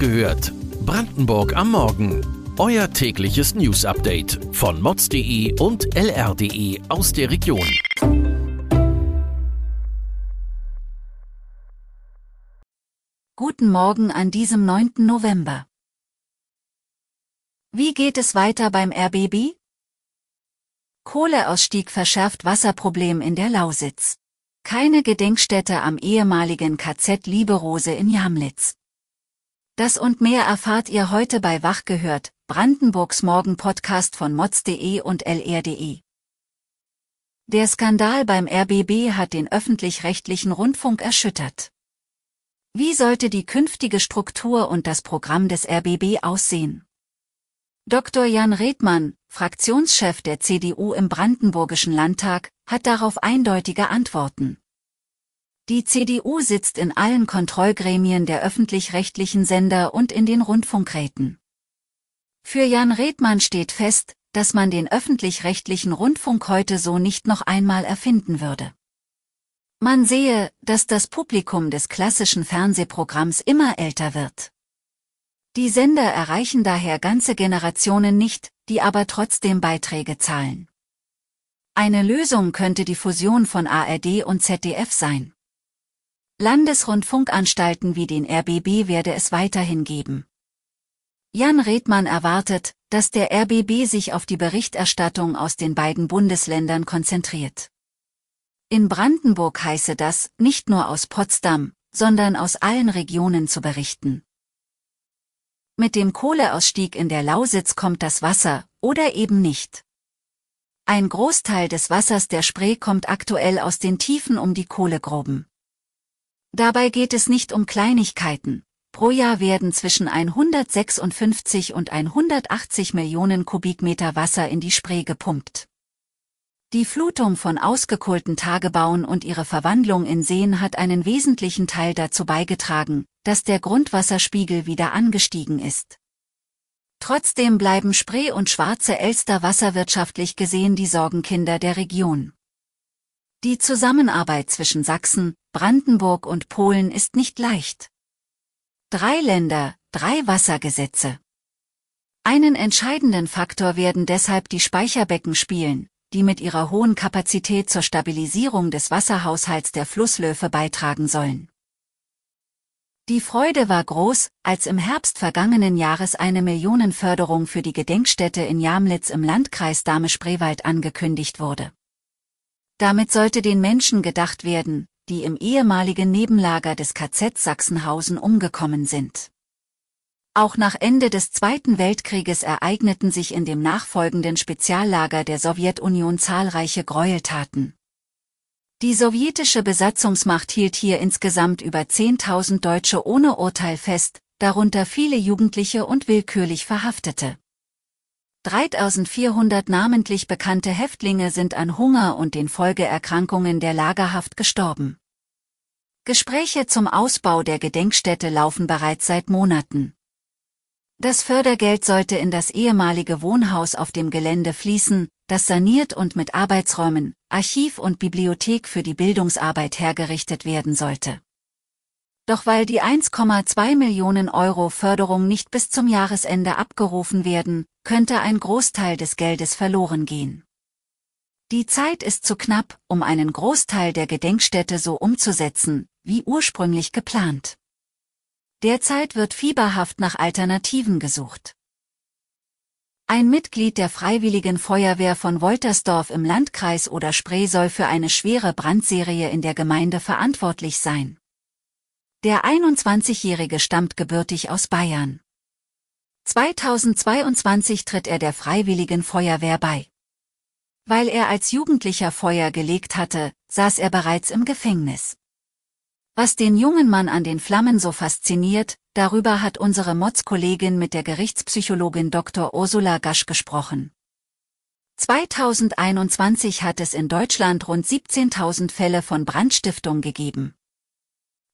gehört. Brandenburg am Morgen. Euer tägliches News-Update von mods.de und lr.de aus der Region. Guten Morgen an diesem 9. November. Wie geht es weiter beim RBB? Kohleausstieg verschärft Wasserproblem in der Lausitz. Keine Gedenkstätte am ehemaligen KZ Lieberose in Jamlitz. Das und mehr erfahrt ihr heute bei Wach gehört, Brandenburgs Morgen-Podcast von mods.de und lr.de. Der Skandal beim RBB hat den öffentlich-rechtlichen Rundfunk erschüttert. Wie sollte die künftige Struktur und das Programm des RBB aussehen? Dr. Jan Redmann, Fraktionschef der CDU im Brandenburgischen Landtag, hat darauf eindeutige Antworten. Die CDU sitzt in allen Kontrollgremien der öffentlich-rechtlichen Sender und in den Rundfunkräten. Für Jan Redmann steht fest, dass man den öffentlich-rechtlichen Rundfunk heute so nicht noch einmal erfinden würde. Man sehe, dass das Publikum des klassischen Fernsehprogramms immer älter wird. Die Sender erreichen daher ganze Generationen nicht, die aber trotzdem Beiträge zahlen. Eine Lösung könnte die Fusion von ARD und ZDF sein. Landesrundfunkanstalten wie den RBB werde es weiterhin geben. Jan Redmann erwartet, dass der RBB sich auf die Berichterstattung aus den beiden Bundesländern konzentriert. In Brandenburg heiße das, nicht nur aus Potsdam, sondern aus allen Regionen zu berichten. Mit dem Kohleausstieg in der Lausitz kommt das Wasser, oder eben nicht. Ein Großteil des Wassers der Spree kommt aktuell aus den Tiefen um die Kohlegruben. Dabei geht es nicht um Kleinigkeiten. Pro Jahr werden zwischen 156 und 180 Millionen Kubikmeter Wasser in die Spree gepumpt. Die Flutung von ausgekohlten Tagebauen und ihre Verwandlung in Seen hat einen wesentlichen Teil dazu beigetragen, dass der Grundwasserspiegel wieder angestiegen ist. Trotzdem bleiben Spree und Schwarze Elster wasserwirtschaftlich gesehen die Sorgenkinder der Region. Die Zusammenarbeit zwischen Sachsen, Brandenburg und Polen ist nicht leicht. Drei Länder, drei Wassergesetze. Einen entscheidenden Faktor werden deshalb die Speicherbecken spielen, die mit ihrer hohen Kapazität zur Stabilisierung des Wasserhaushalts der Flusslöfe beitragen sollen. Die Freude war groß, als im Herbst vergangenen Jahres eine Millionenförderung für die Gedenkstätte in Jamlitz im Landkreis Dahme-Spreewald angekündigt wurde. Damit sollte den Menschen gedacht werden, die im ehemaligen Nebenlager des KZ Sachsenhausen umgekommen sind. Auch nach Ende des Zweiten Weltkrieges ereigneten sich in dem nachfolgenden Speziallager der Sowjetunion zahlreiche Gräueltaten. Die sowjetische Besatzungsmacht hielt hier insgesamt über 10.000 Deutsche ohne Urteil fest, darunter viele Jugendliche und willkürlich Verhaftete. 3400 namentlich bekannte Häftlinge sind an Hunger und den Folgeerkrankungen der Lagerhaft gestorben. Gespräche zum Ausbau der Gedenkstätte laufen bereits seit Monaten. Das Fördergeld sollte in das ehemalige Wohnhaus auf dem Gelände fließen, das saniert und mit Arbeitsräumen, Archiv und Bibliothek für die Bildungsarbeit hergerichtet werden sollte. Doch weil die 1,2 Millionen Euro Förderung nicht bis zum Jahresende abgerufen werden, könnte ein Großteil des Geldes verloren gehen. Die Zeit ist zu knapp, um einen Großteil der Gedenkstätte so umzusetzen, wie ursprünglich geplant. Derzeit wird fieberhaft nach Alternativen gesucht. Ein Mitglied der Freiwilligen Feuerwehr von Woltersdorf im Landkreis oder Spree soll für eine schwere Brandserie in der Gemeinde verantwortlich sein. Der 21-Jährige stammt gebürtig aus Bayern. 2022 tritt er der Freiwilligen Feuerwehr bei. Weil er als Jugendlicher Feuer gelegt hatte, saß er bereits im Gefängnis. Was den jungen Mann an den Flammen so fasziniert, darüber hat unsere Mods-Kollegin mit der Gerichtspsychologin Dr. Ursula Gasch gesprochen. 2021 hat es in Deutschland rund 17.000 Fälle von Brandstiftung gegeben.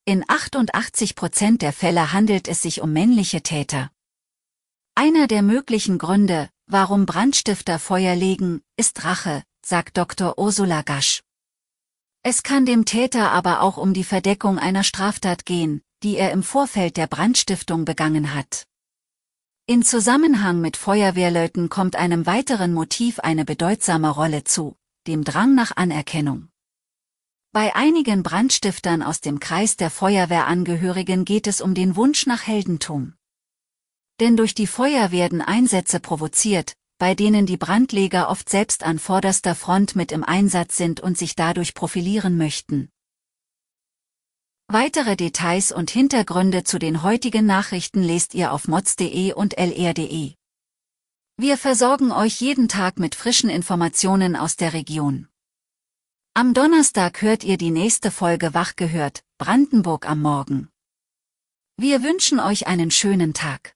In 88 Prozent der Fälle handelt es sich um männliche Täter. Einer der möglichen Gründe, warum Brandstifter Feuer legen, ist Rache, sagt Dr. Ursula Gasch. Es kann dem Täter aber auch um die Verdeckung einer Straftat gehen, die er im Vorfeld der Brandstiftung begangen hat. In Zusammenhang mit Feuerwehrleuten kommt einem weiteren Motiv eine bedeutsame Rolle zu, dem Drang nach Anerkennung. Bei einigen Brandstiftern aus dem Kreis der Feuerwehrangehörigen geht es um den Wunsch nach Heldentum. Denn durch die Feuer werden Einsätze provoziert, bei denen die Brandleger oft selbst an vorderster Front mit im Einsatz sind und sich dadurch profilieren möchten. Weitere Details und Hintergründe zu den heutigen Nachrichten lest ihr auf mods.de und lr.de. Wir versorgen euch jeden Tag mit frischen Informationen aus der Region. Am Donnerstag hört ihr die nächste Folge Wach gehört, Brandenburg am Morgen. Wir wünschen euch einen schönen Tag.